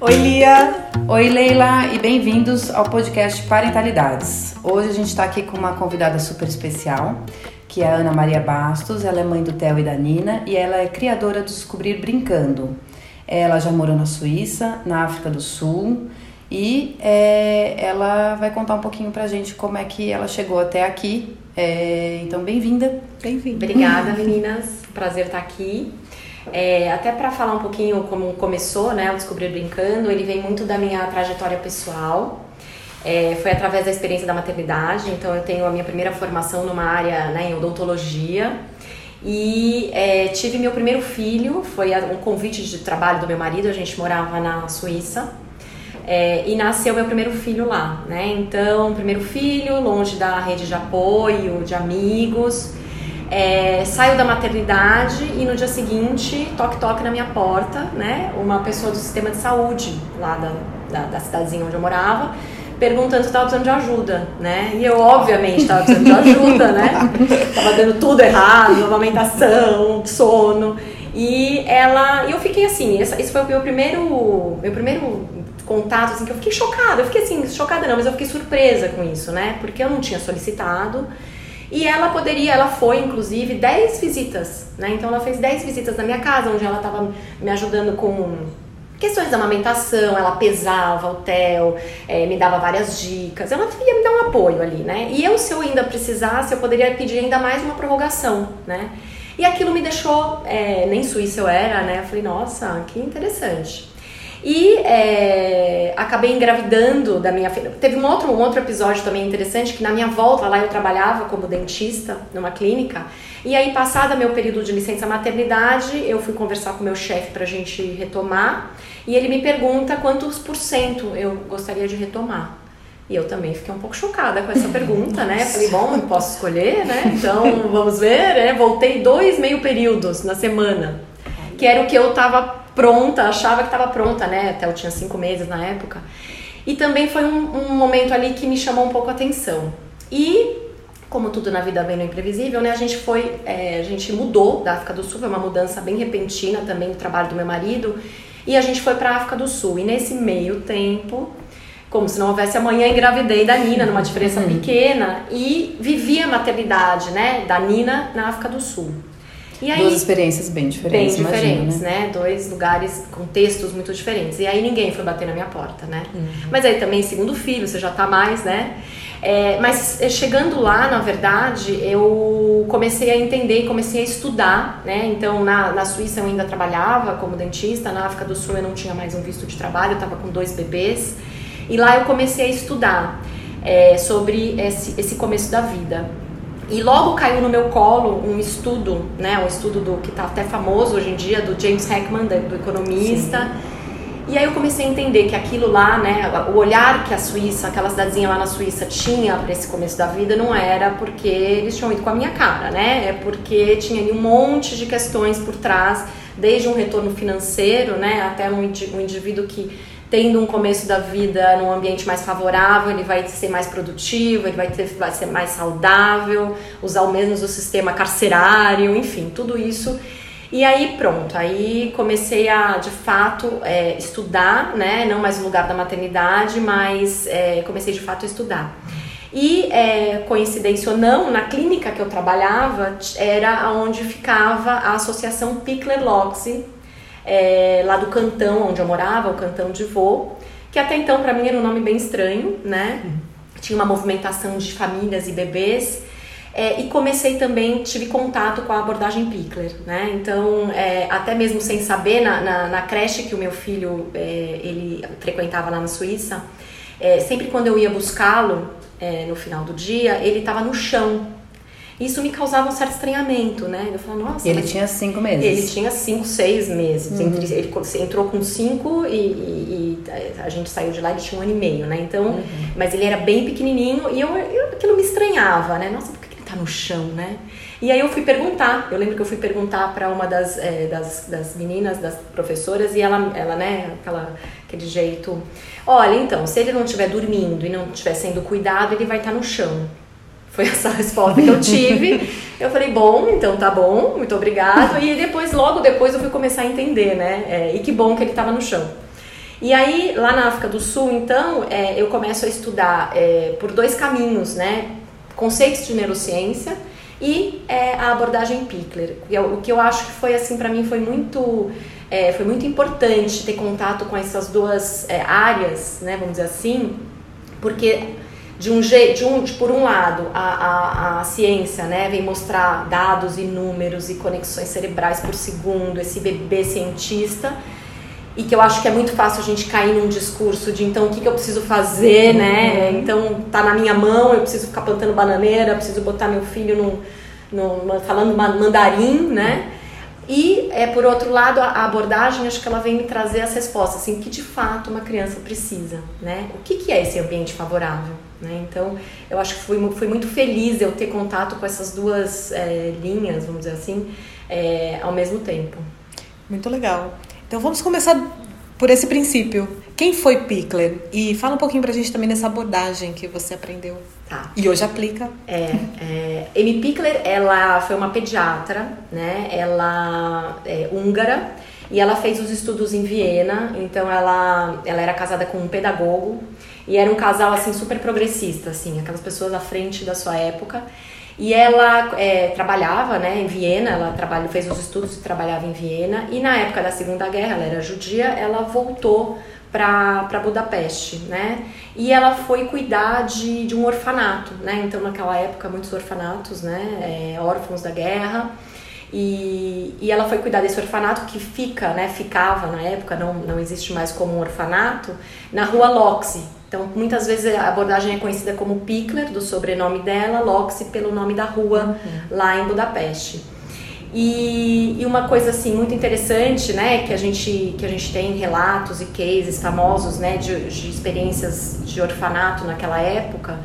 Oi, Lia! Oi, Leila, e bem-vindos ao podcast Parentalidades. Hoje a gente está aqui com uma convidada super especial, que é a Ana Maria Bastos. Ela é mãe do Theo e da Nina e ela é criadora do Descobrir Brincando. Ela já morou na Suíça, na África do Sul e é, ela vai contar um pouquinho pra gente como é que ela chegou até aqui. É, então, bem-vinda. Bem-vinda. Obrigada, meninas. Prazer estar aqui. É, até para falar um pouquinho como começou, né, o Descobrir Brincando, ele vem muito da minha trajetória pessoal. É, foi através da experiência da maternidade, então eu tenho a minha primeira formação numa área né, em odontologia e é, tive meu primeiro filho, foi um convite de trabalho do meu marido, a gente morava na Suíça é, e nasceu meu primeiro filho lá, né? Então, primeiro filho, longe da rede de apoio, de amigos. É, saio da maternidade e no dia seguinte, toque-toque na minha porta, né? Uma pessoa do sistema de saúde lá da, da, da cidadezinha onde eu morava, perguntando se estava precisando de ajuda, né? E eu, obviamente, estava precisando de ajuda, né? Tava dando tudo errado, amamentação, sono. E ela, eu fiquei assim, esse foi o meu primeiro, meu primeiro contato, assim, que eu fiquei chocada. Eu fiquei assim, chocada não, mas eu fiquei surpresa com isso, né? Porque eu não tinha solicitado. E ela poderia, ela foi inclusive 10 visitas, né? Então ela fez 10 visitas na minha casa, onde ela estava me ajudando com questões da amamentação, ela pesava o tel, é, me dava várias dicas, ela ia me dar um apoio ali, né? E eu, se eu ainda precisasse, eu poderia pedir ainda mais uma prorrogação, né? E aquilo me deixou, é, nem suíça eu era, né? Eu falei, nossa, que interessante. E é, acabei engravidando da minha filha. Teve um outro, um outro episódio também interessante, que na minha volta lá eu trabalhava como dentista numa clínica. E aí, passada meu período de licença maternidade, eu fui conversar com meu chefe pra gente retomar. E ele me pergunta quantos por cento eu gostaria de retomar. E eu também fiquei um pouco chocada com essa pergunta, né? Falei, bom, eu posso escolher, né? Então, vamos ver, né? Voltei dois meio períodos na semana, que era o que eu tava pronta, achava que estava pronta, né? Até eu tinha cinco meses na época. E também foi um, um momento ali que me chamou um pouco a atenção. E como tudo na vida vem no imprevisível, né? A gente foi, é, a gente mudou da África do Sul, foi uma mudança bem repentina também do trabalho do meu marido, e a gente foi para a África do Sul. E nesse meio tempo, como se não houvesse amanhã, engravidei da Nina numa diferença pequena e vivi a maternidade, né, da Nina na África do Sul. E aí, Duas experiências bem diferentes, Bem diferentes, imagina. né? Dois lugares, contextos muito diferentes. E aí ninguém foi bater na minha porta, né? Uhum. Mas aí também, segundo filho, você já tá mais, né? É, mas eh, chegando lá, na verdade, eu comecei a entender e comecei a estudar, né? Então, na, na Suíça eu ainda trabalhava como dentista, na África do Sul eu não tinha mais um visto de trabalho, eu tava com dois bebês. E lá eu comecei a estudar é, sobre esse, esse começo da vida. E logo caiu no meu colo um estudo, né, um estudo do que está até famoso hoje em dia, do James Heckman, do economista. Sim. E aí eu comecei a entender que aquilo lá, né, o olhar que a Suíça, aquela cidadezinha lá na Suíça tinha para esse começo da vida não era porque eles tinham ido com a minha cara, né? É porque tinha ali um monte de questões por trás, desde um retorno financeiro, né, até um indivíduo que tendo um começo da vida num ambiente mais favorável, ele vai ser mais produtivo, ele vai, ter, vai ser mais saudável, usar o menos o sistema carcerário, enfim, tudo isso. E aí pronto, aí comecei a de fato é, estudar, né? Não mais no lugar da maternidade, mas é, comecei de fato a estudar. E é, coincidência ou não, na clínica que eu trabalhava era onde ficava a Associação Pickler Loxi, é, lá do cantão onde eu morava, o cantão de Vô, que até então para mim era um nome bem estranho, né? Tinha uma movimentação de famílias e bebês. É, e comecei também, tive contato com a abordagem Pickler, né? Então, é, até mesmo sem saber, na, na, na, creche que o meu filho, é, ele frequentava lá na Suíça, é, sempre quando eu ia buscá-lo, é, no final do dia, ele estava no chão, isso me causava um certo estranhamento, né? Eu falava, nossa. Ele tinha cinco meses. Ele tinha cinco, seis meses. Uhum. Ele entrou com cinco e, e, e, a gente saiu de lá, ele tinha um ano e meio, né? Então, uhum. mas ele era bem pequenininho e eu, eu, aquilo me estranhava, né? Nossa, por que ele tá tá no chão, né? E aí eu fui perguntar, eu lembro que eu fui perguntar para uma das, é, das, das meninas, das professoras, e ela, ela né, aquela, aquele jeito, olha, então, se ele não estiver dormindo e não estiver sendo cuidado, ele vai estar tá no chão. Foi essa resposta que eu tive. Eu falei, bom, então tá bom, muito obrigado. E depois, logo depois, eu fui começar a entender, né? É, e que bom que ele estava no chão. E aí, lá na África do Sul, então, é, eu começo a estudar é, por dois caminhos, né? Conceitos de neurociência e é, a abordagem Pickler. O que eu acho que foi, assim, para mim foi muito, é, foi muito importante ter contato com essas duas é, áreas, né? Vamos dizer assim, porque de um jeito, de um, de, por um lado, a, a, a, ciência né, vem mostrar dados e números e conexões cerebrais por segundo, esse bebê cientista, e que eu acho que é muito fácil a gente cair num discurso de então o que, que eu preciso fazer, né? Uhum. Então tá na minha mão, eu preciso ficar plantando bananeira, preciso botar meu filho no, no falando mandarim, né? E, é, por outro lado, a abordagem, acho que ela vem me trazer as respostas, assim, que de fato uma criança precisa, né? O que, que é esse ambiente favorável? Né? Então, eu acho que fui, fui muito feliz eu ter contato com essas duas é, linhas, vamos dizer assim, é, ao mesmo tempo. Muito legal. Então, vamos começar por esse princípio. Quem foi Pickler? E fala um pouquinho pra gente também dessa abordagem que você aprendeu. Tá. E hoje aplica. É, é, Amy Pickler, ela foi uma pediatra, né? Ela é húngara e ela fez os estudos em Viena. Então ela, ela era casada com um pedagogo e era um casal assim super progressista, assim, aquelas pessoas à frente da sua época. E ela é, trabalhava né, em Viena, ela trabalha, fez os estudos e trabalhava em Viena. E na época da Segunda Guerra, ela era judia, ela voltou para Budapeste, né? E ela foi cuidar de, de um orfanato, né? Então, naquela época, muitos orfanatos, né? É, órfãos da guerra. E, e ela foi cuidar desse orfanato que fica, né? Ficava na época, não, não existe mais como um orfanato, na rua Loxi. Então, muitas vezes a abordagem é conhecida como Pickler, do sobrenome dela, Loxi pelo nome da rua uhum. lá em Budapeste. E, e, uma coisa assim muito interessante, né, que a gente que a gente tem relatos e cases famosos, né, de, de experiências de orfanato naquela época,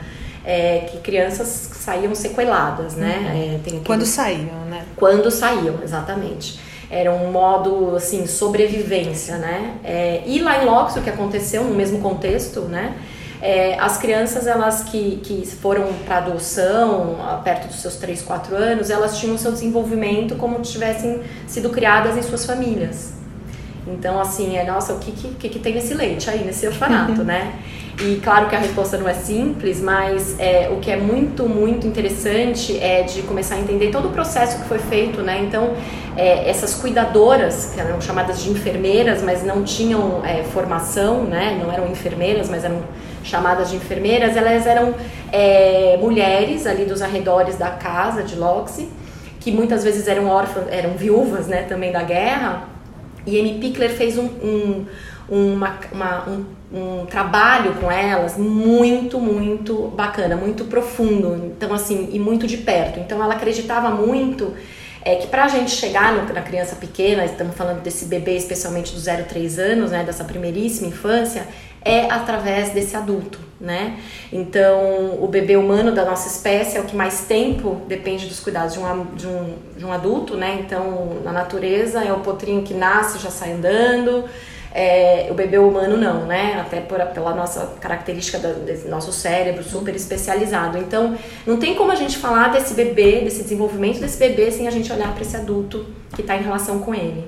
é que crianças saíam sequeladas, né? Uhum. É, tem Quando saíam, né? Quando saíam, exatamente. Era um modo assim sobrevivência, né? É, e lá em Locks, o que aconteceu no mesmo contexto, né? É, as crianças elas que, que foram para adoção perto dos seus 3, 4 anos, elas tinham seu desenvolvimento como se tivessem sido criadas em suas famílias. Então, assim, é, nossa, o que, que, que tem nesse leite aí, nesse orfanato, né? E claro que a resposta não é simples, mas é, o que é muito, muito interessante é de começar a entender todo o processo que foi feito, né? Então, é, essas cuidadoras, que eram chamadas de enfermeiras, mas não tinham é, formação, né? Não eram enfermeiras, mas eram chamadas de enfermeiras, elas eram é, mulheres ali dos arredores da casa de Loxi, que muitas vezes eram órfãs, eram viúvas, né? Também da guerra e Amy Pickler fez um, um, uma, uma, um, um, trabalho com elas muito, muito bacana, muito profundo, então assim, e muito de perto. Então ela acreditava muito é, que para a gente chegar no, na criança pequena, estamos falando desse bebê especialmente do 0 3 anos, né, dessa primeiríssima infância, é através desse adulto, né? Então, o bebê humano da nossa espécie é o que mais tempo depende dos cuidados de um, de um, de um adulto, né? Então, na natureza, é o potrinho que nasce já sai andando, é, o bebê humano não, né? Até por, pela nossa característica do, desse nosso cérebro super especializado. Então, não tem como a gente falar desse bebê, desse desenvolvimento desse bebê, sem a gente olhar para esse adulto que está em relação com ele.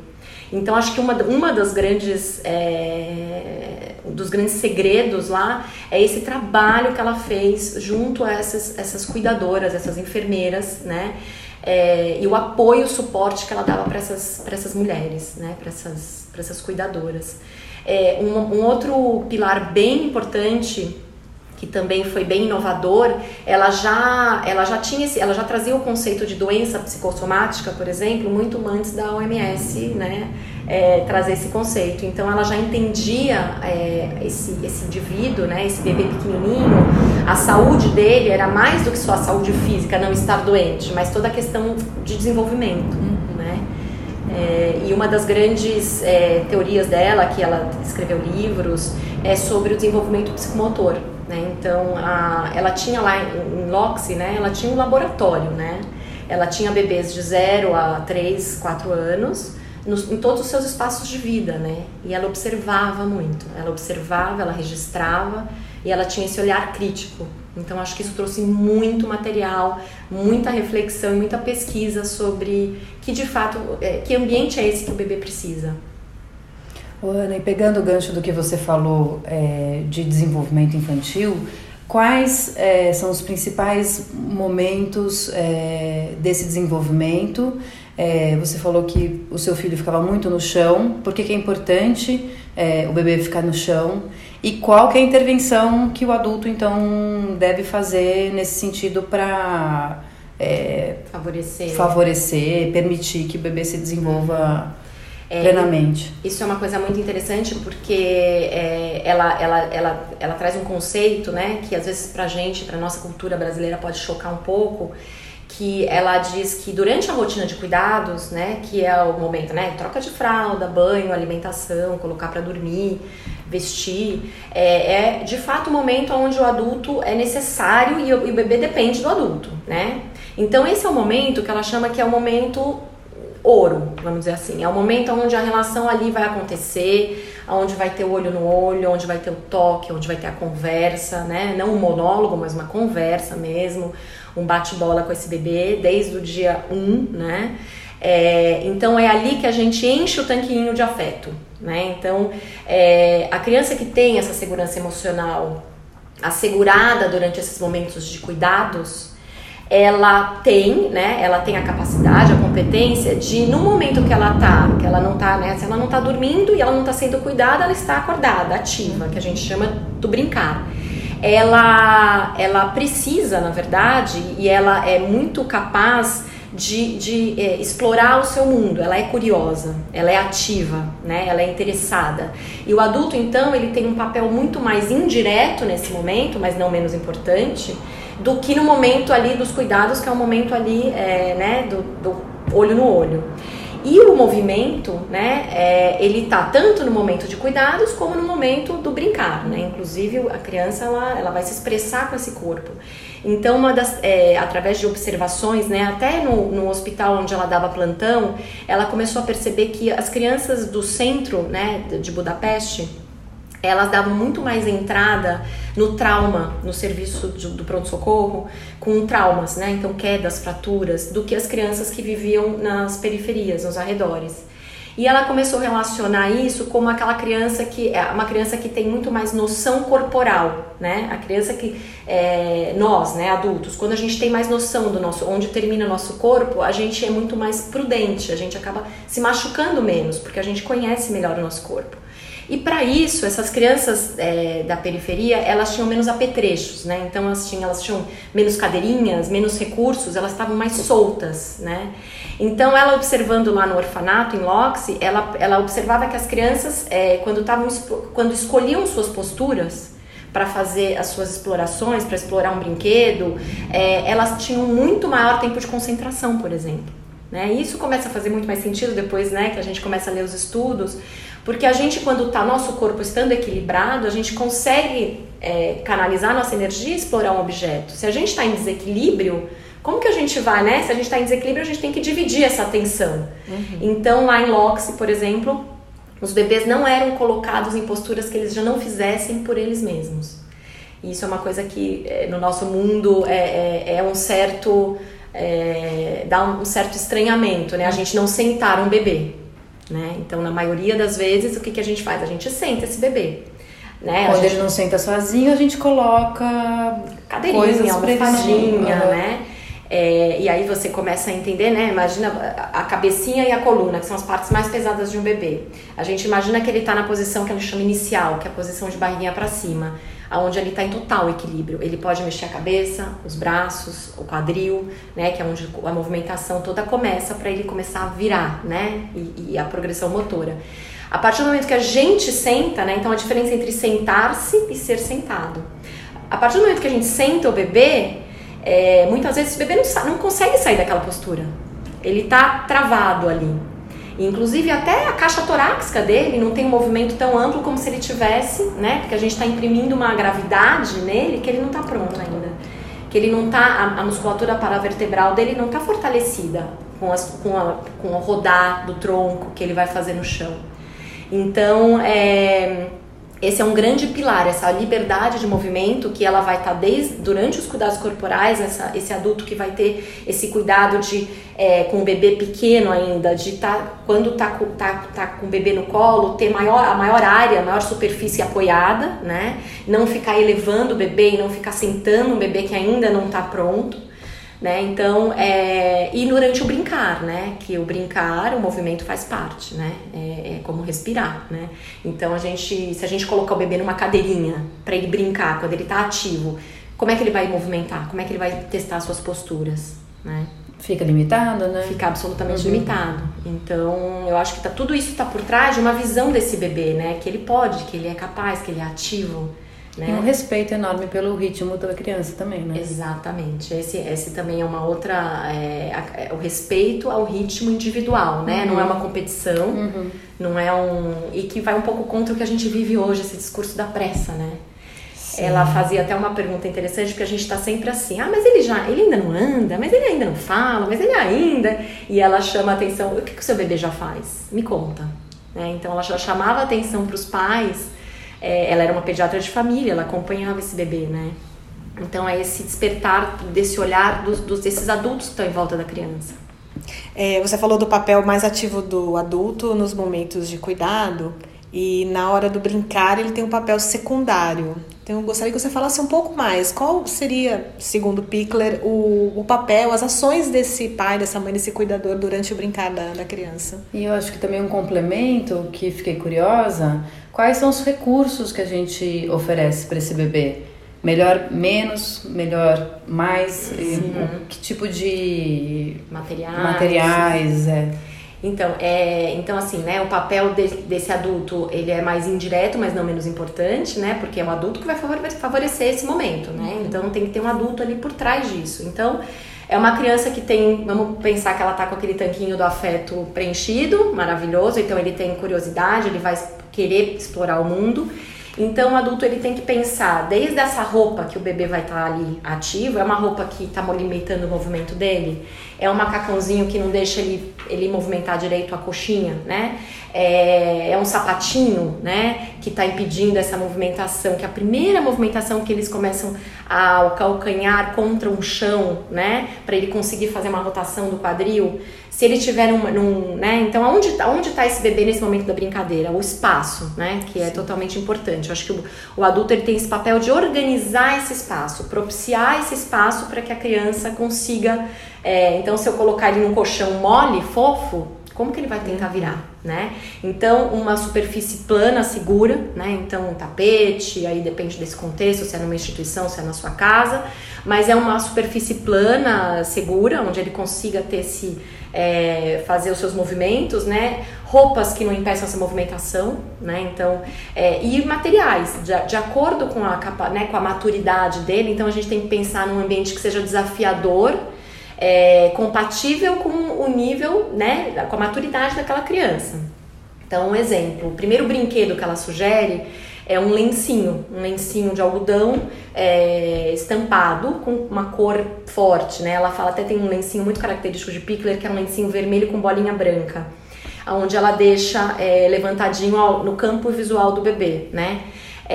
Então, acho que uma, uma das grandes é, dos grandes segredos lá é esse trabalho que ela fez junto a essas, essas cuidadoras, essas enfermeiras, né? É, e o apoio, o suporte que ela dava para essas, essas mulheres, né? Para essas, essas cuidadoras. É, um, um outro pilar bem importante que também foi bem inovador, ela já, ela já tinha esse, ela já trazia o conceito de doença psicossomática, por exemplo, muito antes da OMS, né, é, trazer esse conceito. Então ela já entendia é, esse, esse indivíduo, né, esse bebê pequenininho, a saúde dele era mais do que só a saúde física, não estar doente, mas toda a questão de desenvolvimento, uhum. né. É, e uma das grandes é, teorias dela, que ela escreveu livros, é sobre o desenvolvimento psicomotor né? Então, a, ela tinha lá em, em Loxi, né? Ela tinha um laboratório, né? Ela tinha bebês de 0 a 3, 4 anos nos, em todos os seus espaços de vida, né? E ela observava muito. Ela observava, ela registrava e ela tinha esse olhar crítico. Então acho que isso trouxe muito material, muita reflexão e muita pesquisa sobre que de fato, é, que ambiente é esse que o bebê precisa. Ana, e pegando o gancho do que você falou é, de desenvolvimento infantil, quais é, são os principais momentos é, desse desenvolvimento? É, você falou que o seu filho ficava muito no chão, por que, que é importante é, o bebê ficar no chão? E qual que é a intervenção que o adulto, então, deve fazer nesse sentido para é, favorecer. favorecer, permitir que o bebê se desenvolva é, plenamente. Isso é uma coisa muito interessante porque é, ela, ela, ela, ela traz um conceito, né, que às vezes pra gente, pra nossa cultura brasileira pode chocar um pouco, que ela diz que durante a rotina de cuidados, né, que é o momento, né, troca de fralda, banho, alimentação, colocar para dormir, vestir, é, é, de fato o momento onde o adulto é necessário e o, e o bebê depende do adulto, né? Então esse é o momento que ela chama que é o momento ouro, vamos dizer assim. É o momento onde a relação ali vai acontecer, onde vai ter o olho no olho, onde vai ter o toque, onde vai ter a conversa, né? Não um monólogo, mas uma conversa mesmo, um bate-bola com esse bebê desde o dia 1, um, né? É, então é ali que a gente enche o tanquinho de afeto, né? Então é, a criança que tem essa segurança emocional assegurada durante esses momentos de cuidados, ela tem, né? Ela tem a capacidade, a competência de, no momento que ela tá, que ela não tá, né? Se ela não tá dormindo e ela não tá sendo cuidada, ela está acordada, ativa, que a gente chama do brincar. Ela, ela precisa, na verdade, e ela é muito capaz de, de é, explorar o seu mundo. Ela é curiosa, ela é ativa, né? Ela é interessada. E o adulto, então, ele tem um papel muito mais indireto nesse momento, mas não menos importante do que no momento ali dos cuidados, que é o momento ali, é, né, do, do, olho no olho. E o movimento, né, é, ele tá tanto no momento de cuidados como no momento do brincar, né? Inclusive a criança ela, ela vai se expressar com esse corpo. Então, uma das, é, através de observações, né, até no, no hospital onde ela dava plantão, ela começou a perceber que as crianças do centro, né, de Budapeste, elas davam muito mais entrada no trauma, no serviço de, do pronto-socorro, com traumas, né? Então, quedas, fraturas, do que as crianças que viviam nas periferias, nos arredores. E ela começou a relacionar isso como aquela criança que é uma criança que tem muito mais noção corporal, né? A criança que é, nós, né, adultos, quando a gente tem mais noção do nosso onde termina o nosso corpo, a gente é muito mais prudente, a gente acaba se machucando menos porque a gente conhece melhor o nosso corpo. E para isso, essas crianças é, da periferia, elas tinham menos apetrechos, né? Então elas tinham, elas tinham menos cadeirinhas, menos recursos, elas estavam mais soltas, né? Então ela observando lá no orfanato, em Loxi, ela, ela observava que as crianças, é, quando, estavam, quando escolhiam suas posturas, para fazer as suas explorações, para explorar um brinquedo, é, elas tinham muito maior tempo de concentração, por exemplo. Né? Isso começa a fazer muito mais sentido depois né, que a gente começa a ler os estudos, porque a gente, quando está nosso corpo estando equilibrado, a gente consegue é, canalizar nossa energia e explorar um objeto. Se a gente está em desequilíbrio, como que a gente vai, né? Se a gente está em desequilíbrio, a gente tem que dividir essa atenção. Uhum. Então, lá em Loxi, por exemplo, os bebês não eram colocados em posturas que eles já não fizessem por eles mesmos. E isso é uma coisa que é, no nosso mundo é, é, é um certo. É, dá um certo estranhamento, né? A gente não sentar um bebê. Né? Então, na maioria das vezes, o que, que a gente faz? A gente senta esse bebê. Né? Quando gente... ele não senta sozinho, a gente coloca cadeirinha, coisas almofadinha, uhum. né? É, e aí você começa a entender, né? Imagina a cabecinha e a coluna, que são as partes mais pesadas de um bebê. A gente imagina que ele está na posição que a gente chama inicial, que é a posição de barriguinha para cima onde ele está em total equilíbrio. Ele pode mexer a cabeça, os braços, o quadril, né, que é onde a movimentação toda começa para ele começar a virar, né, e, e, a progressão motora. A partir do momento que a gente senta, né, então a diferença entre sentar-se e ser sentado. A partir do momento que a gente senta o bebê, é, muitas vezes o bebê não, não consegue sair daquela postura. Ele está travado ali. Inclusive até a caixa torácica dele não tem um movimento tão amplo como se ele tivesse, né? Porque a gente está imprimindo uma gravidade nele que ele não está pronto ainda. Que ele não tá, a, a musculatura paravertebral dele não está fortalecida com, as, com, a, com o rodar do tronco que ele vai fazer no chão. Então, é, esse é um grande pilar, essa liberdade de movimento que ela vai estar tá desde durante os cuidados corporais, essa, esse adulto que vai ter esse cuidado de é, com o bebê pequeno ainda, de tá, quando tá, tá, tá com o bebê no colo, ter maior, a maior área, a maior superfície apoiada, né? Não ficar elevando o bebê e não ficar sentando um bebê que ainda não está pronto né? Então, é, e durante o brincar, né? Que o brincar, o movimento faz parte, né? É, é como respirar, né? Então, a gente, se a gente colocar o bebê numa cadeirinha para ele brincar quando ele está ativo, como é que ele vai movimentar? Como é que ele vai testar suas posturas, né? Fica limitado, né? Fica absolutamente uhum. limitado. Então, eu acho que tá, tudo isso está por trás de uma visão desse bebê, né? Que ele pode, que ele é capaz, que ele é ativo. Né? E um respeito enorme pelo ritmo da criança também, né? Exatamente. Esse, esse também é uma outra. É, é, o respeito ao ritmo individual, né? Uhum. Não é uma competição, uhum. não é um. E que vai um pouco contra o que a gente vive hoje, esse discurso da pressa, né? Sim. Ela fazia até uma pergunta interessante, porque a gente está sempre assim, ah, mas ele já, ele ainda não anda, mas ele ainda não fala, mas ele ainda. E ela chama a atenção, o que, que o seu bebê já faz? Me conta. Né? Então ela já chamava a atenção para os pais é, ela era uma pediatra de família, ela acompanhava esse bebê, né? Então é esse despertar desse olhar dos, dos desses adultos que estão em volta da criança. É, você falou do papel mais ativo do adulto nos momentos de cuidado e na hora do brincar ele tem um papel secundário. Então eu gostaria que você falasse um pouco mais. Qual seria, segundo Pickler, o, o papel, as ações desse pai, dessa mãe, desse cuidador durante o brincar da, da criança? E eu acho que também um complemento que fiquei curiosa quais são os recursos que a gente oferece para esse bebê? Melhor menos, melhor mais? que tipo de materiais? Materiais, é. Então, é, então assim, né, o papel de, desse adulto, ele é mais indireto, mas não menos importante, né, porque é o adulto que vai favorecer esse momento, né, uhum. então tem que ter um adulto ali por trás disso. Então, é uma criança que tem, vamos pensar que ela tá com aquele tanquinho do afeto preenchido, maravilhoso, então ele tem curiosidade, ele vai querer explorar o mundo. Então o adulto ele tem que pensar desde essa roupa que o bebê vai estar tá ali ativo, é uma roupa que está limitando o movimento dele, é um macacãozinho que não deixa ele, ele movimentar direito a coxinha, né? É, é um sapatinho, né? Que está impedindo essa movimentação, que é a primeira movimentação que eles começam a, o calcanhar contra um chão, né? Para ele conseguir fazer uma rotação do quadril. Se ele tiver num né? Então, aonde, onde está esse bebê nesse momento da brincadeira? O espaço, né? Que é Sim. totalmente importante. Eu acho que o, o adulto ele tem esse papel de organizar esse espaço, propiciar esse espaço para que a criança consiga. É, então, se eu colocar ele num colchão mole, fofo, como que ele vai tentar virar, né? Então, uma superfície plana, segura, né? Então, um tapete, aí depende desse contexto, se é numa instituição, se é na sua casa, mas é uma superfície plana, segura, onde ele consiga ter esse, é, fazer os seus movimentos, né? Roupas que não impeçam essa movimentação, né? Então, é, e materiais, de, de acordo com a, capa, né, com a maturidade dele, então a gente tem que pensar num ambiente que seja desafiador, é, compatível com o nível, né, com a maturidade daquela criança. Então, um exemplo, o primeiro brinquedo que ela sugere é um lencinho, um lencinho de algodão é, estampado com uma cor forte, né? Ela fala até tem um lencinho muito característico de Pickler que é um lencinho vermelho com bolinha branca, onde ela deixa é, levantadinho no campo visual do bebê, né?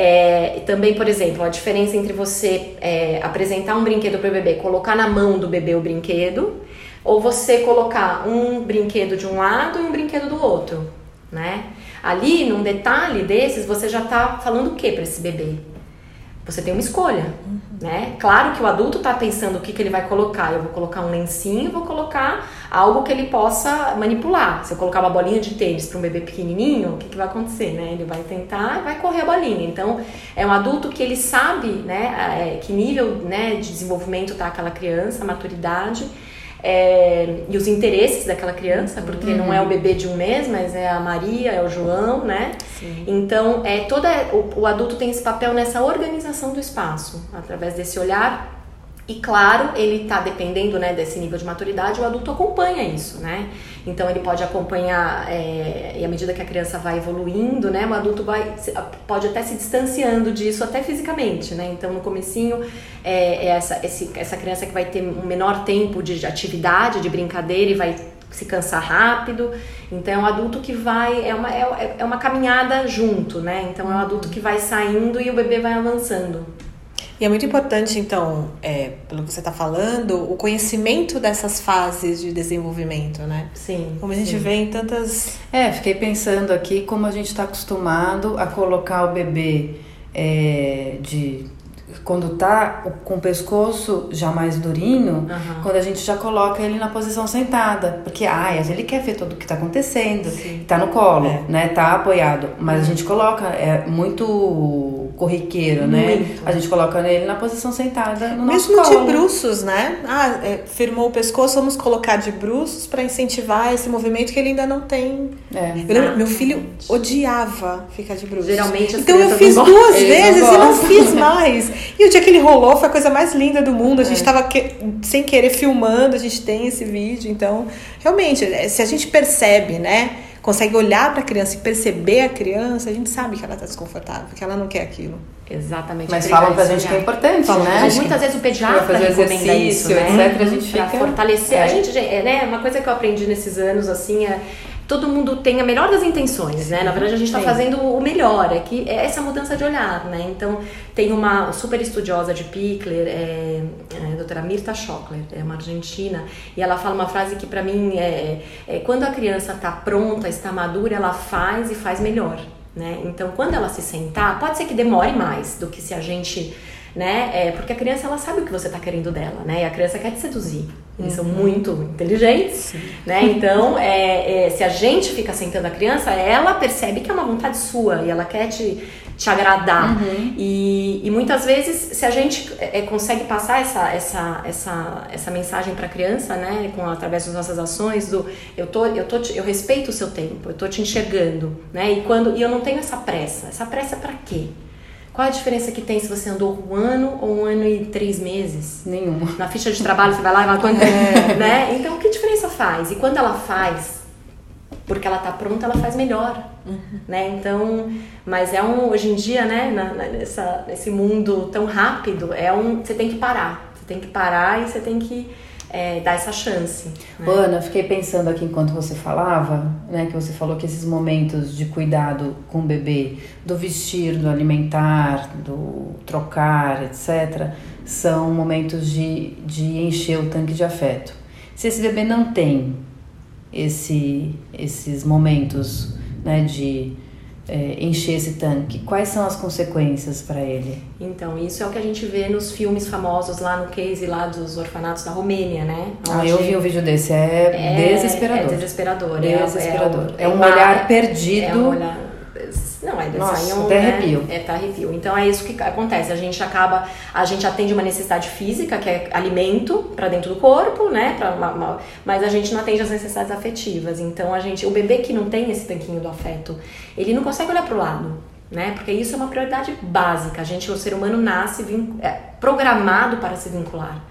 É, também, por exemplo, a diferença entre você é, apresentar um brinquedo para o bebê, colocar na mão do bebê o brinquedo, ou você colocar um brinquedo de um lado e um brinquedo do outro, né? Ali, num detalhe desses, você já está falando o que para esse bebê? Você tem uma escolha, uhum. Né? Claro que o adulto está pensando o que, que ele vai colocar. Eu vou colocar um lencinho, vou colocar algo que ele possa manipular. Se eu colocar uma bolinha de tênis para um bebê pequenininho, o que, que vai acontecer, né? Ele vai tentar, vai correr a bolinha. Então, é um adulto que ele sabe, né, é, que nível, né, de desenvolvimento está aquela criança, maturidade é, e os interesses daquela criança, porque uhum. não é o bebê de um mês, mas é a Maria, é o João, né? Sim. Então, é toda o, o adulto tem esse papel nessa organização do espaço, através desse olhar E claro, ele está dependendo né, desse nível de maturidade, o adulto acompanha isso, né? Então ele pode acompanhar, é, e à medida que a criança vai evoluindo, né, o adulto vai, pode até se distanciando disso, até fisicamente, né? Então no comecinho é, é essa, esse, essa criança que vai ter um menor tempo de atividade, de brincadeira e vai se cansar rápido. Então é um adulto que vai, é uma, é, é uma caminhada junto, né? Então é um adulto que vai saindo e o bebê vai avançando. E é muito importante, então, é, pelo que você está falando, o conhecimento dessas fases de desenvolvimento, né? Sim. Como a gente sim. vê em tantas. É, fiquei pensando aqui como a gente está acostumado a colocar o bebê é, de quando tá com o pescoço já mais durinho, Uhum. quando a gente já coloca ele na posição sentada. Porque, ai, ele quer ver tudo o que tá acontecendo. Sim. Tá no colo, É. né? Tá apoiado. Mas a gente coloca, é muito corriqueiro, né? Muito. A gente coloca ele na posição sentada no nosso Mesmo colo. de bruços, né? Ah, é, firmou o pescoço, vamos colocar de bruços para incentivar esse movimento que ele ainda não tem. É. Eu lembro, meu filho odiava ficar de bruços. Geralmente as Então eu fiz duas Eles vezes e não fiz mais. E o dia que ele rolou foi a coisa mais linda do mundo. A É. gente tava que- sem querer filmando, a gente tem esse vídeo. Então, realmente, é, se a gente percebe, né? Consegue olhar para a criança e perceber a criança, a gente sabe que ela tá desconfortável, que ela não quer aquilo. Exatamente. Mas é falam pra gente que é importante, Falam né? Gente muitas vezes o pediatra fazer recomenda isso, né? etc, a gente Pra fica- fortalecer. É. A gente, é, né? Uma coisa que eu aprendi nesses anos, assim, é todo mundo tem a melhor das intenções, né? Na verdade, a gente está fazendo o melhor, é que é essa mudança de olhar, né? Então, tem uma super estudiosa de Pickler, é, é, a doutora Mirta Schockler, é uma argentina, e ela fala uma frase que para mim é, é quando a criança está pronta, está madura, ela faz e faz melhor, né? Então, quando ela se sentar, pode ser que demore mais do que se a gente né? É, porque a criança ela sabe o que você está querendo dela, né? E a criança quer te seduzir. Eles são muito inteligentes, né? Então, é, é, se a gente fica sentando a criança, ela percebe que é uma vontade sua e ela quer te, te agradar. E, e muitas vezes, se a gente é, consegue passar essa, essa, essa, essa mensagem para a criança, né? Com, através das nossas ações, do eu, tô, eu, tô, eu respeito o seu tempo, eu tô te enxergando, né? E, quando, e eu não tenho essa pressa. Essa pressa é para quê? Qual a diferença que tem se você andou um ano ou um ano e três meses? Nenhuma. Na ficha de trabalho você vai lá e vai quanto né? Então, que diferença faz? E quando ela faz, porque ela tá pronta, ela faz melhor, né? Então, mas é um hoje em dia, né? Na, na- nessa, nesse mundo tão rápido, é um você tem que parar, você tem que parar e você tem que é, dar essa chance. né? Ana, fiquei pensando aqui enquanto você falava, né, que você falou que esses momentos de cuidado com o bebê, do vestir, do alimentar, do trocar, etc., são momentos de, de encher o tanque de afeto. Se esse bebê não tem esse, esses momentos né, de é, encher esse tanque, quais são as consequências para ele? Então, isso é o que a gente vê nos filmes famosos lá no case lá dos orfanatos da Romênia, né? Ah, Onde eu vi um vídeo desse, é, desesperador. É desesperador. Desesperador. É, um uma- olhar perdido. É um olhar. Não, é Nossa, sai um, até né? arrepio. É, tá arrepio. Então é isso que acontece. A gente acaba, a gente atende uma necessidade física, que é alimento para dentro do corpo, né? Pra uma- uma- mas a gente não atende as necessidades afetivas. Então a gente, o bebê que não tem esse tanquinho do afeto, ele não consegue olhar pro lado. Né? Porque isso é uma prioridade básica. A gente, o ser humano, nasce vin- é, programado para se vincular.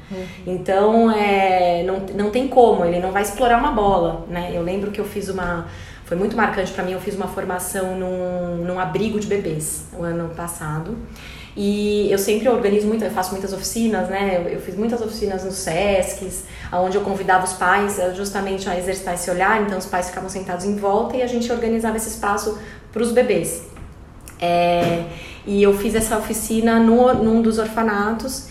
Então, é, não, não tem como, ele não vai explorar uma bola. Né? Eu lembro que eu fiz uma. Foi muito marcante para mim, eu fiz uma formação num, num abrigo de bebês o ano passado. E eu sempre organizo muito, eu faço muitas oficinas, né? Eu, eu fiz muitas oficinas nos SESCs, onde eu convidava os pais eh, justamente a exercitar esse olhar, então os pais ficavam sentados em volta e a gente organizava esse espaço para os bebês. É, e eu fiz essa oficina no, num dos orfanatos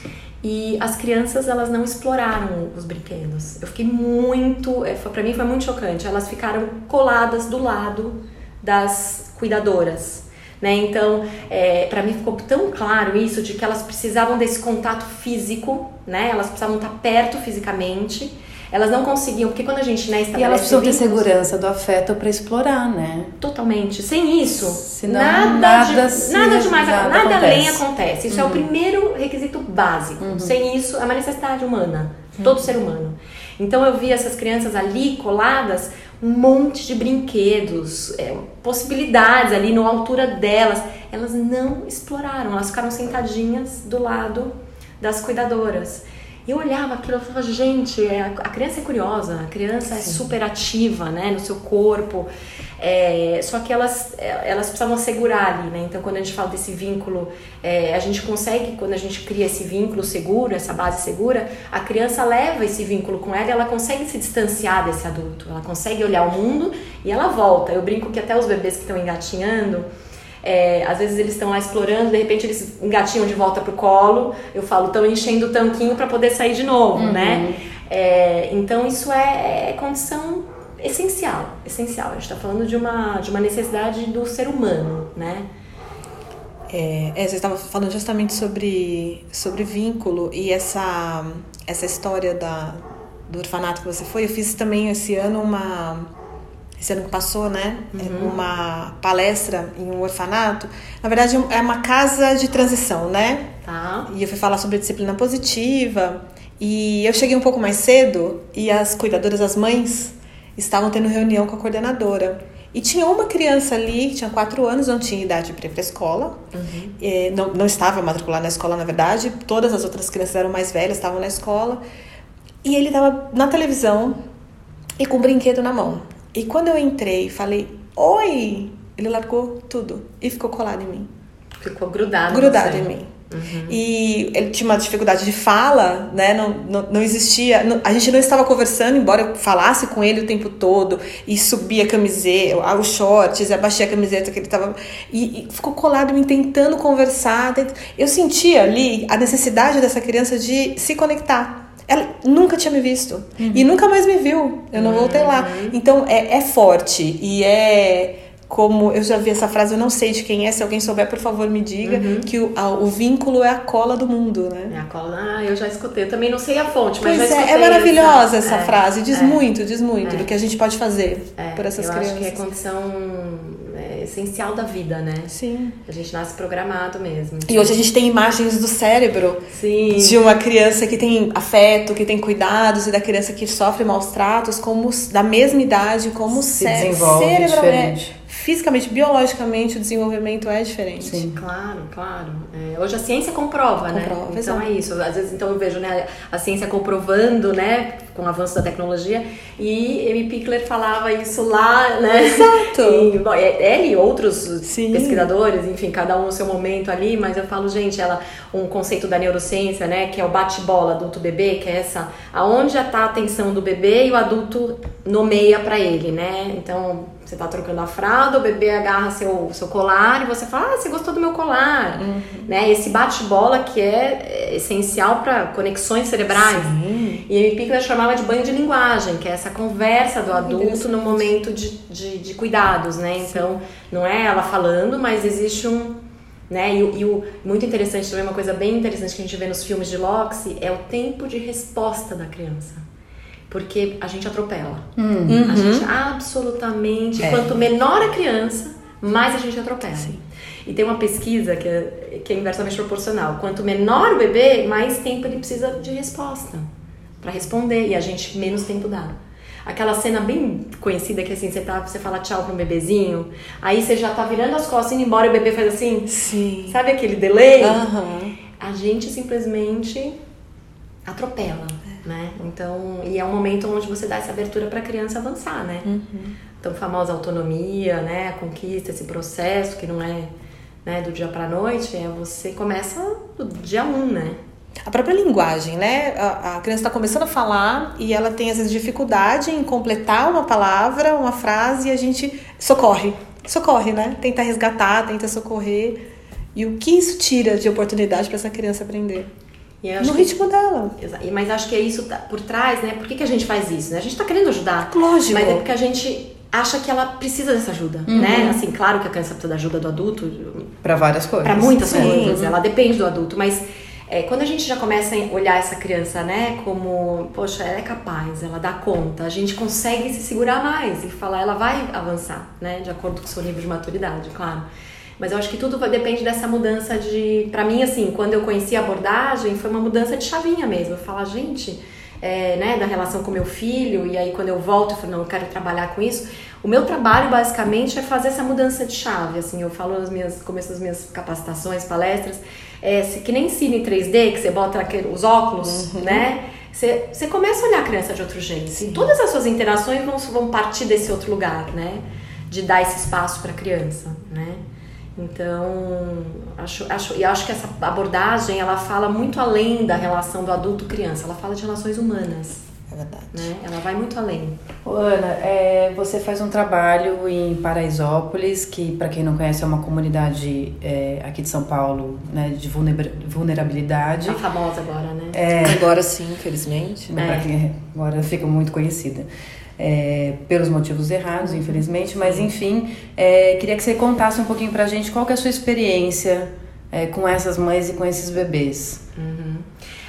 e as crianças elas não exploraram os brinquedos. Eu fiquei muito, é, para mim foi muito chocante. Elas ficaram coladas do lado das cuidadoras. Né? Então, é, para mim ficou tão claro isso de que elas precisavam desse contato físico, né? Elas precisavam estar perto fisicamente. Elas não conseguiam, porque quando a gente né, E elas precisam ter segurança do afeto para explorar, né? Totalmente. Sem isso, Senão nada, nada de, nada demais, nada nada, além acontece. acontece. Isso é o primeiro requisito básico. Sem isso, é uma necessidade humana. Todo ser humano. Então eu vi essas crianças ali coladas, um monte de brinquedos, é, possibilidades ali na altura delas. Elas não exploraram, elas ficaram sentadinhas do lado das cuidadoras. E eu olhava aquilo e falava, gente, é, a criança é curiosa, a criança Sim. é super ativa, né, no seu corpo. É, só que elas, elas precisavam segurar ali, né? Então, quando a gente fala desse vínculo, é, a gente consegue, quando a gente cria esse vínculo seguro, essa base segura, a criança leva esse vínculo com ela e ela consegue se distanciar desse adulto. Ela consegue olhar o mundo e ela volta. Eu brinco que até os bebês que estão engatinhando, é, às vezes eles estão lá explorando, de repente eles engatinham de volta pro colo. Eu falo, estão enchendo o tanquinho para poder sair de novo, uhum. né? É, então isso é, é condição essencial, essencial. A gente está falando de uma, de uma necessidade do ser humano, né? É, é, você estava falando justamente sobre, sobre vínculo e essa, essa história da, do orfanato que você foi. Eu fiz também esse ano uma. Esse ano que passou, né? Uhum. Uma palestra em um orfanato. Na verdade, é uma casa de transição, né? Tá. E eu fui falar sobre disciplina positiva. E eu cheguei um pouco mais cedo e as cuidadoras, as mães, estavam tendo reunião com a coordenadora. E tinha uma criança ali, que tinha quatro anos, não tinha idade para ir para a escola, uhum. é, não, não estava matriculada na escola, na verdade. Todas as outras crianças eram mais velhas, estavam na escola. E ele estava na televisão e com um brinquedo na mão. E quando eu entrei, falei, oi! Ele largou tudo e ficou colado em mim. Ficou grudado. Grudado em mim. Uhum. E ele tinha uma dificuldade de fala, né? Não, não, não existia. Não, a gente não estava conversando, embora eu falasse com ele o tempo todo e subia a camiseta, os shorts, abaixei a camiseta que ele estava. E, e, ficou colado me tentando conversar. Eu sentia ali a necessidade dessa criança de se conectar. Ela nunca tinha me visto uhum. e nunca mais me viu. Eu não voltei lá. Uhum. Então é, é forte e é como eu já vi essa frase, eu não sei de quem é, se alguém souber, por favor, me diga, uhum. que o, a, o vínculo é a cola do mundo, né? É a cola, ah, eu já escutei, eu também não sei a fonte, mas pois já é, é maravilhosa essa, essa é, frase, diz é, muito, diz muito é. do que a gente pode fazer é, por essas eu crianças. Eu acho que é condição é, essencial da vida, né? Sim. A gente nasce programado mesmo. E hoje a gente tem imagens do cérebro Sim. de uma criança que tem afeto, que tem cuidados, e da criança que sofre maus tratos, como da mesma idade, como Se desenvolve diferente fisicamente, biologicamente, o desenvolvimento é diferente. Sim, claro, claro. É, hoje a ciência comprova, né? comprova né? Então exatamente. é isso. Às vezes então eu vejo né, a ciência comprovando, né, com o avanço da tecnologia, e Amy Pickler falava isso lá, né? Exato. E, bom, é, ele e outros Sim. pesquisadores, enfim, cada um no seu momento ali, mas eu falo, gente, ela um conceito da neurociência, né, que é o bate-bola adulto-bebê, que é essa aonde já está a atenção do bebê e o adulto nomeia para ele, né? Então, você tá trocando a fralda, o bebê agarra seu, seu colar e você fala, ah, você gostou do meu colar. Uhum. Né? Esse bate-bola que é essencial para conexões cerebrais. Sim. E a Amy Pickler chamava de banho de linguagem, que é essa conversa do adulto no momento de, de, de cuidados, né? Então, não é ela falando, mas existe um... Né? E, e, o muito interessante também, uma coisa bem interessante que a gente vê nos filmes de Loxi, é o tempo de resposta da criança porque a gente atropela. Uhum. A gente absolutamente. É. Quanto menor a criança, mais a gente atropela. Sim. E tem uma pesquisa que é, que é inversamente proporcional. Quanto menor o bebê, mais tempo ele precisa de resposta para responder e a gente menos tempo dá. Aquela cena bem conhecida que assim, você, tá, você fala tchau um bebezinho, aí você já tá virando as costas indo embora e o bebê faz assim. Sim. Sabe aquele delay? Uhum. A gente simplesmente atropela né? Então, e é um momento onde você dá essa abertura para a criança avançar, né? Uhum. Então, famosa autonomia, né? A conquista, esse processo que não é né, do dia para noite, é você começa do dia um, né? A própria linguagem, né? A, a criança está começando a falar e ela tem às vezes dificuldade em completar uma palavra, uma frase e a gente socorre, socorre, né? Tenta resgatar, tenta socorrer. E o que isso tira de oportunidade para essa criança aprender? No ritmo dela. Mas acho que é isso tá por trás, né? Por que, que a gente faz isso? Né? A gente está querendo ajudar. Lógico. Mas é porque a gente acha que ela precisa dessa ajuda, uhum. né? Assim, claro que a criança precisa da ajuda do adulto. Para várias coisas. Para muitas Sim. coisas. Ela depende do adulto, mas é, quando a gente já começa a olhar essa criança, né, como, poxa, ela é capaz, ela dá conta, a gente consegue se segurar mais e falar, ela vai avançar, né, de acordo com o seu nível de maturidade, claro. Mas eu acho que tudo depende dessa mudança de. Para mim, assim, quando eu conheci a abordagem, foi uma mudança de chavinha mesmo. Falar, gente, é, né, da relação com meu filho, e aí quando eu volto, eu falo, não, eu quero trabalhar com isso. O meu trabalho basicamente é fazer essa mudança de chave, assim, eu falo nas minhas, começo das minhas capacitações, palestras, é, que nem cine 3D, que você bota aquele, os óculos, uhum. né? Você, você começa a olhar a criança de outro jeito. Sim. Todas as suas interações vão, vão partir desse outro lugar, né? De dar esse espaço para a criança, né? Então, acho, acho, e acho que essa abordagem ela fala muito além da relação do adulto-criança, ela fala de relações humanas. É verdade. Né? Ela vai muito além. Ô, Ana, é, você faz um trabalho em Paraisópolis, que para quem não conhece é uma comunidade é, aqui de São Paulo, né, de vulnerabilidade. Tá famosa agora, né? É, agora sim, infelizmente. Né, é. agora fica muito conhecida é, pelos motivos errados, infelizmente, mas enfim, é, queria que você contasse um pouquinho pra gente qual é a sua experiência é, com essas mães e com esses bebês. Uhum.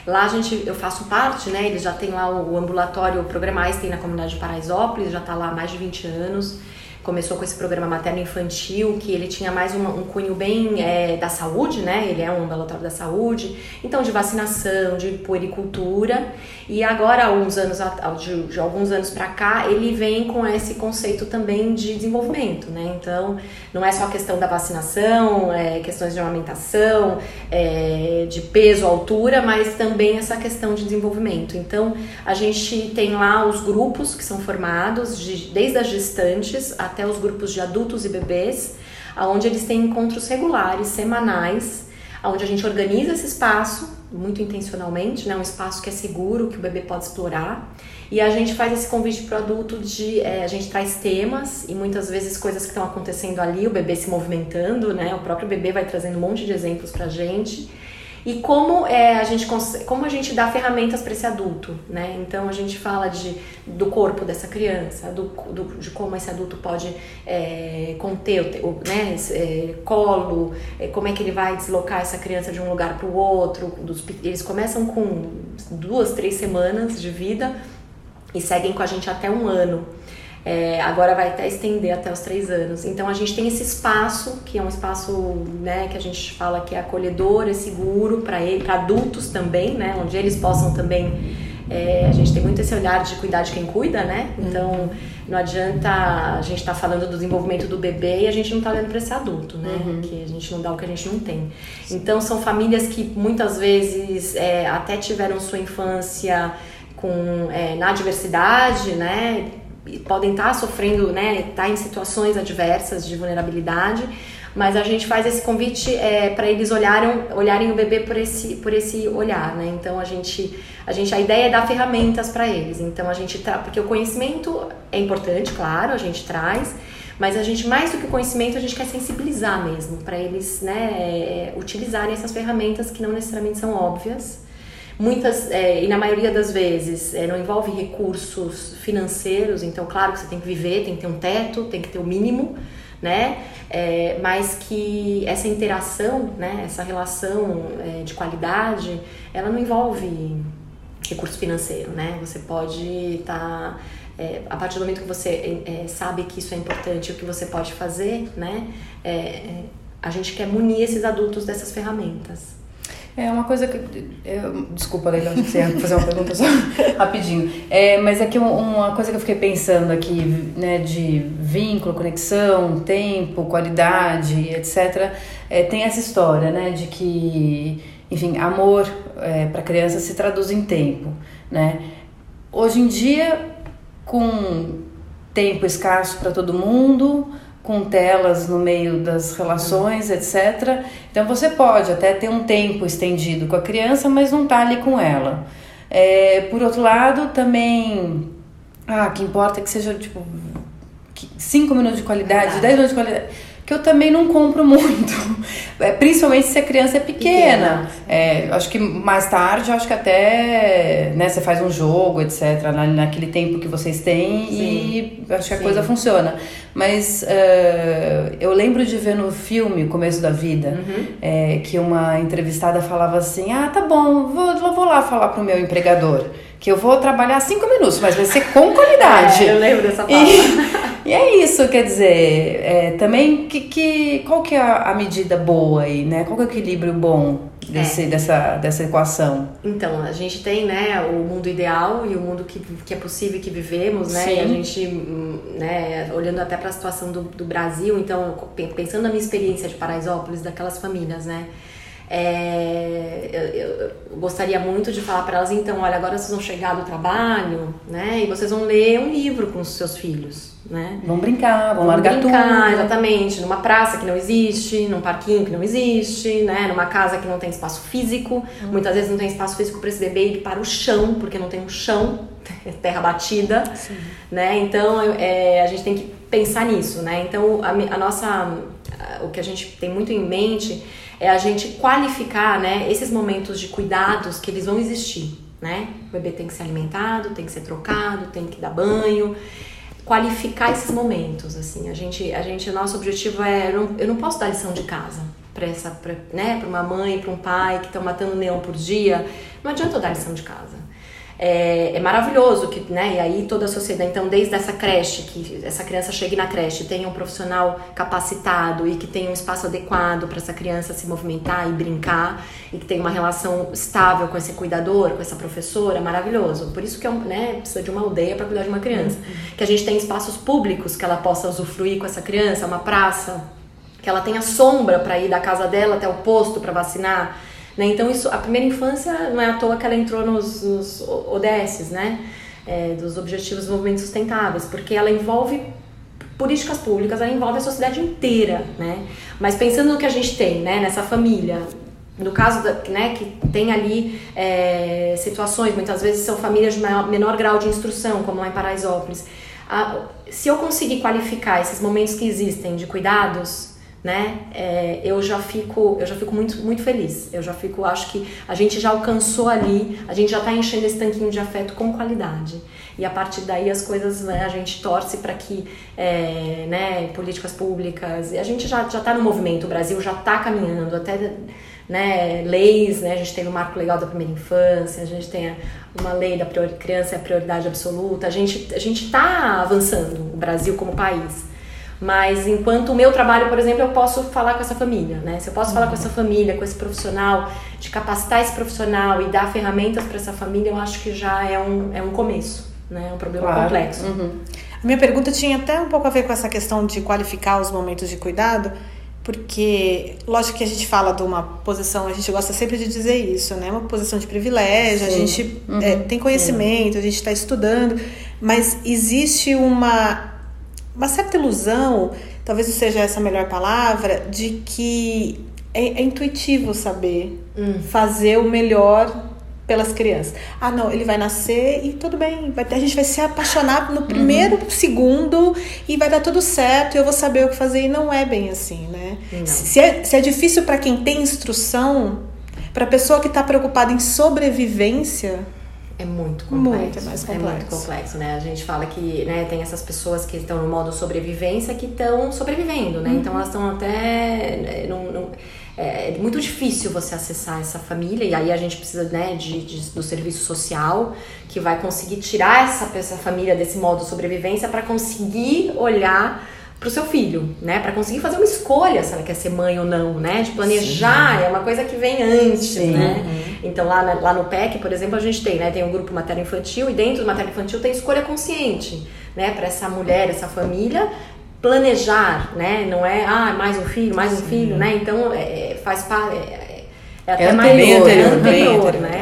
Lá a gente, eu faço parte, né? Eles já tem lá o, ambulatório, o Programais tem na comunidade de Paraisópolis, já está lá há mais de 20 anos começou com esse programa materno-infantil, que ele tinha mais um cunho bem é, da saúde, né? Ele é um ambulatório da saúde, então de vacinação, de puericultura. E agora, alguns anos, de, de alguns anos para cá, ele vem com esse conceito também de desenvolvimento, né? Então, não é só a questão da vacinação, é, questões de amamentação, é, de peso, altura, mas também essa questão de desenvolvimento. Então, a gente tem lá os grupos que são formados, de, desde as gestantes até os grupos de adultos e bebês, onde eles têm encontros regulares, semanais, onde a gente organiza esse espaço muito intencionalmente, né? Um espaço que é seguro, que o bebê pode explorar. E a gente faz esse convite para o adulto de. É, a gente traz temas e muitas vezes coisas que estão acontecendo ali, o bebê se movimentando, né? O próprio bebê vai trazendo um monte de exemplos para a gente e como é, a gente como a gente dá ferramentas para esse adulto, né? Então a gente fala de, do corpo dessa criança, do, do de como esse adulto pode é, conter o, né, é, colo, é, como é que ele vai deslocar essa criança de um lugar para o outro. Dos, eles começam com duas, três semanas de vida e seguem com a gente até um ano. É, agora vai até estender até os três anos. Então a gente tem esse espaço, que é um espaço né, que a gente fala que é acolhedor, é seguro para adultos também, né, onde eles possam também. É, a gente tem muito esse olhar de cuidar de quem cuida, né? Então uhum. não adianta a gente estar tá falando do desenvolvimento do bebê e a gente não está olhando para esse adulto, né? Uhum. Que a gente não dá o que a gente não tem. Então são famílias que muitas vezes é, até tiveram sua infância com é, na diversidade, né? Podem estar tá sofrendo, né, estar tá em situações adversas de vulnerabilidade, mas a gente faz esse convite é, para eles olharem, olharem o bebê por esse, por esse olhar, né? Então a gente, a gente, a ideia é dar ferramentas para eles. Então a gente tra... porque o conhecimento é importante, claro, a gente traz, mas a gente mais do que o conhecimento a gente quer sensibilizar mesmo para eles, né, é, utilizarem essas ferramentas que não necessariamente são óbvias Muitas, é, e na maioria das vezes, é, não envolve recursos financeiros, então, claro que você tem que viver, tem que ter um teto, tem que ter o um mínimo, né? É, mas que essa interação, né, essa relação é, de qualidade, ela não envolve recurso financeiro, né? Você pode estar. Tá, é, a partir do momento que você é, sabe que isso é importante, o que você pode fazer, né? a gente quer munir esses adultos dessas ferramentas. É uma coisa que. Eu, desculpa, Leila, você ia fazer uma pergunta só rapidinho. É, mas é que uma coisa que eu fiquei pensando aqui, né, de vínculo, conexão, tempo, qualidade, etc., é, tem essa história, né, de que, enfim, amor é, para criança se traduz em tempo, né? Hoje em dia, com tempo escasso para todo mundo, com telas no meio das relações, etc. Então você pode até ter um tempo estendido com a criança, mas não tá ali com ela. É, por outro lado, também, ah, que importa é que seja tipo 5 minutos de qualidade, 10 minutos de qualidade que eu também não compro muito. É, principalmente se a criança é pequena. pequena. É, acho que mais tarde, acho que até né, você faz um jogo, etc., na, naquele tempo que vocês têm Sim. e acho que a Sim. coisa funciona. Mas uh, eu lembro de ver no filme O Começo da Vida uhum. é, que uma entrevistada falava assim: Ah, tá bom, vou, vou lá falar pro meu empregador que eu vou trabalhar cinco minutos, mas vai ser com qualidade. É, eu lembro dessa palavra. E, é isso, quer dizer, é, também que, que, qual que é a, medida boa aí, né? Qual que é o equilíbrio bom desse, é. dessa, dessa equação? Então, a gente tem né, o mundo ideal e o mundo que, que é possível que vivemos, né? Sim. E a gente, né, olhando até para a situação do, do Brasil, então, pensando na minha experiência de Paraisópolis, daquelas famílias, né? É, eu, eu, gostaria muito de falar para elas, então, olha, agora vocês vão chegar do trabalho, né? E vocês vão ler um livro com os seus filhos, né? Vão brincar, vão, vão largar brincar, tudo. exatamente. Numa praça que não existe, num parquinho que não existe, né? Numa casa que não tem espaço físico. Hum. Muitas vezes não tem espaço físico para esse bebê ir para o chão, porque não tem um chão, terra batida, Sim. né? Então, é, a gente tem que pensar nisso, né? Então, a, a nossa... O que a gente tem muito em mente é a gente qualificar, né, esses momentos de cuidados que eles vão existir, né? O bebê tem que ser alimentado, tem que ser trocado, tem que dar banho, qualificar esses momentos, assim. A gente, a gente, nosso objetivo é, eu não, eu não posso dar lição de casa para essa, pra, né, para uma mãe, para um pai que estão matando neon por dia. Não adianta eu dar lição de casa é, é, maravilhoso que, né? E aí toda a sociedade, então desde essa creche, que essa criança chegue na creche, tenha um profissional capacitado e que tenha um espaço adequado para essa criança se movimentar e brincar e que tenha uma relação estável com esse cuidador, com essa professora, maravilhoso. Por isso que é um, né, precisa de uma aldeia para cuidar de uma criança. Que a gente tem espaços públicos que ela possa usufruir com essa criança, uma praça, que ela tenha sombra para ir da casa dela até o posto para vacinar né? Então, isso, a primeira infância não é à toa que ela entrou nos, nos ODSs, né? É, dos Objetivos de Desenvolvimento Sustentáveis, porque ela envolve políticas públicas, ela envolve a sociedade inteira, né? Mas pensando no que a gente tem, né, nessa família, no caso da, né, que tem ali é, situações, muitas vezes são famílias de maior, menor grau de instrução, como lá em Paraisópolis. A, se eu conseguir qualificar esses momentos que existem de cuidados, né? É, eu já fico, eu já fico muito, muito feliz. Eu já fico, acho que a gente já alcançou ali, a gente já está enchendo esse tanquinho de afeto com qualidade. E a partir daí as coisas, né, a gente torce para que, é, né, políticas públicas, e a gente já já está no movimento, o Brasil já está caminhando até né, leis, né, a gente tem o marco legal da primeira infância, a gente tem uma lei da criança é a prioridade absoluta, a gente a gente está avançando, o Brasil como país. Mas enquanto o meu trabalho, por exemplo, eu posso falar com essa família, né? Se eu posso uhum. falar com essa família, com esse profissional, de capacitar esse profissional e dar ferramentas para essa família, eu acho que já é um, é um começo, né? É um problema claro. complexo. Uhum. A minha pergunta tinha até um pouco a ver com essa questão de qualificar os momentos de cuidado, porque lógico que a gente fala de uma posição, a gente gosta sempre de dizer isso, né? Uma posição de privilégio, Sim. a gente uhum. é, tem conhecimento, a gente está estudando, mas existe uma uma certa ilusão, talvez não seja essa a melhor palavra, de que é, é intuitivo saber hum. fazer o melhor pelas crianças. Ah, não, ele vai nascer e tudo bem, vai ter, a gente vai se apaixonar no primeiro uhum. segundo e vai dar tudo certo e eu vou saber o que fazer. E não é bem assim, né? Se é, se é difícil para quem tem instrução, para a pessoa que está preocupada em sobrevivência, é muito complexo. Muito, é mais complexo. É muito complexo, né? A gente fala que né, tem essas pessoas que estão no modo sobrevivência que estão sobrevivendo, né? Uhum. Então elas estão até. Não, não, é muito difícil você acessar essa família, e aí a gente precisa né, de, de do serviço social que vai conseguir tirar essa, essa família desse modo sobrevivência para conseguir olhar para o seu filho, né? Para conseguir fazer uma escolha se ela quer ser mãe ou não, né? De planejar Sim. é uma coisa que vem antes, Sim. né? Uhum. Então lá, lá no PEC, por exemplo, a gente tem, né? Tem o um grupo materno infantil e dentro do materno infantil tem escolha consciente, né? Para essa mulher, essa família planejar, né? Não é ah mais um filho, mais um filho, né? Então é, faz parte é, é, até é mais anterior, é anterior, né?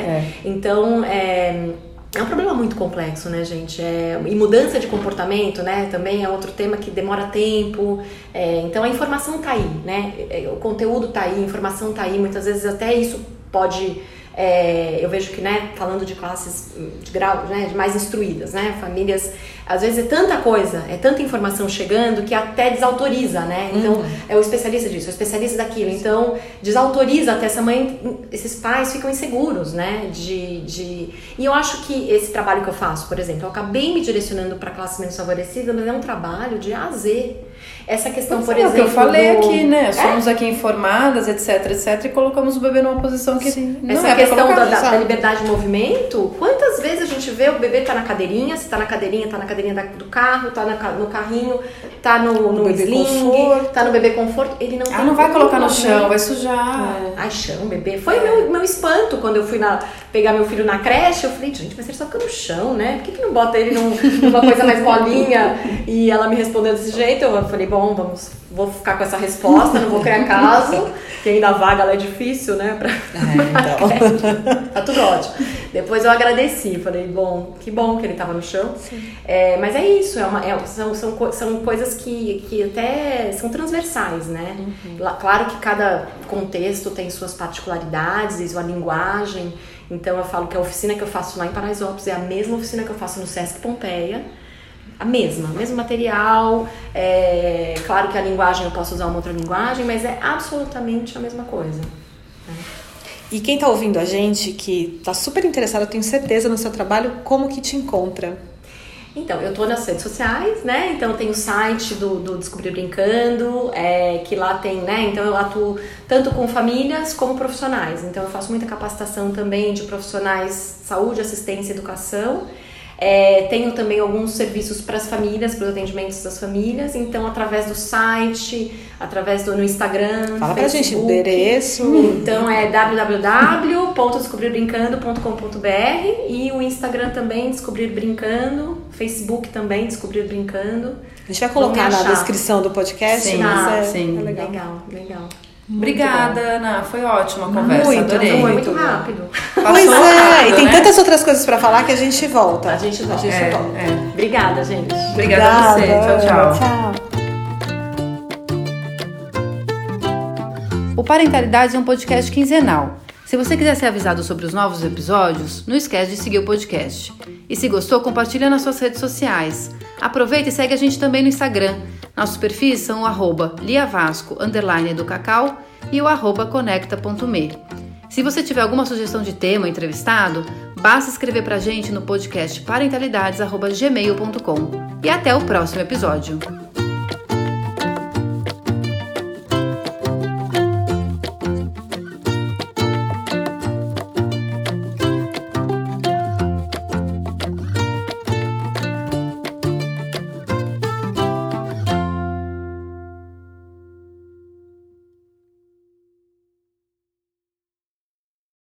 É. Então é é um problema muito complexo, né, gente? É, e mudança de comportamento, né, também é outro tema que demora tempo. É, então a informação tá aí, né? É, o conteúdo tá aí, a informação tá aí. Muitas vezes até isso pode é, eu vejo que, né, falando de classes de grau, né, de mais instruídas, né, famílias, às vezes é tanta coisa, é tanta informação chegando que até desautoriza, né? Então, uhum. é o especialista disso, é o especialista daquilo. Então, desautoriza até essa mãe, esses pais ficam inseguros, né? De, de... E eu acho que esse trabalho que eu faço, por exemplo, eu acabei me direcionando para classes menos favorecidas, mas é um trabalho de A a Z. Essa questão, por exemplo. É o que eu falei do... aqui, né? É? Somos é? aqui informadas, etc, etc, e colocamos o bebê numa posição que. Sim. Essa é questão da, da, liberdade de movimento, quantas vezes a gente vê o bebê tá na cadeirinha, se tá na cadeirinha, tá na cadeirinha do carro, tá no carrinho, tá no, no sling, conforto. tá no bebê conforto, ele não Ah, não vai colocar no chão, vai sujar. É. Ai, chão, bebê. Foi meu, meu espanto quando eu fui na, pegar meu filho na creche, eu falei, gente, mas ele só fica no chão, né? Por que, que não bota ele num, numa coisa mais molinha? E ela me respondeu desse jeito, eu falei, bom, vamos, vou ficar com essa resposta, não vou criar caso, que ainda a vaga ela é difícil, né? Pra, é, então. tá tudo ótimo. Depois eu agradeci, falei, bom, que bom que ele tava no chão. É, mas é isso, é uma, é, são, são, são coisas que, que até são transversais, né? Uhum. Claro que cada contexto tem suas particularidades e sua linguagem. Então eu falo que a oficina que eu faço lá em Paraisópolis é a mesma oficina que eu faço no Sesc Pompeia. A mesma, mesmo material. É, claro que a linguagem eu posso usar uma outra linguagem, mas é absolutamente a mesma coisa. Né? E quem está ouvindo a gente, que está super interessado, eu tenho certeza no seu trabalho, como que te encontra? Então, eu estou nas redes sociais, né? Então tem o site do, do Descobrir Brincando, é, que lá tem, né? Então eu atuo tanto com famílias como profissionais. Então eu faço muita capacitação também de profissionais saúde, assistência e educação. É, tenho também alguns serviços para as famílias, para os atendimentos das famílias. Então, através do site, através do no Instagram, Fala pra gente o endereço. Então, é www.descobrirbrincando.com.br e o Instagram também, Descobrir Brincando. Facebook também, Descobrir Brincando. A gente vai colocar na descrição do podcast. Sim, ah, é, sim. É legal. legal, legal. Muito Obrigada, bom. Ana. Foi ótima a conversa. Muito, Adorei. Muito rápido. Pois é, rápido, e tem né? tantas outras coisas para falar que a gente volta. A gente volta. A gente é, volta. É. Obrigada, gente. Obrigada, Obrigada a você. Tchau, tchau. Tchau. O Parentalidade é um podcast quinzenal. Se você quiser ser avisado sobre os novos episódios, não esquece de seguir o podcast. E se gostou, compartilha nas suas redes sociais. Aproveita e segue a gente também no Instagram. Nossos perfis são o arroba liavasco, underline do cacau e o arroba conecta.me. Se você tiver alguma sugestão de tema ou entrevistado, basta escrever pra gente no podcast parentalidades.gmail.com. E até o próximo episódio.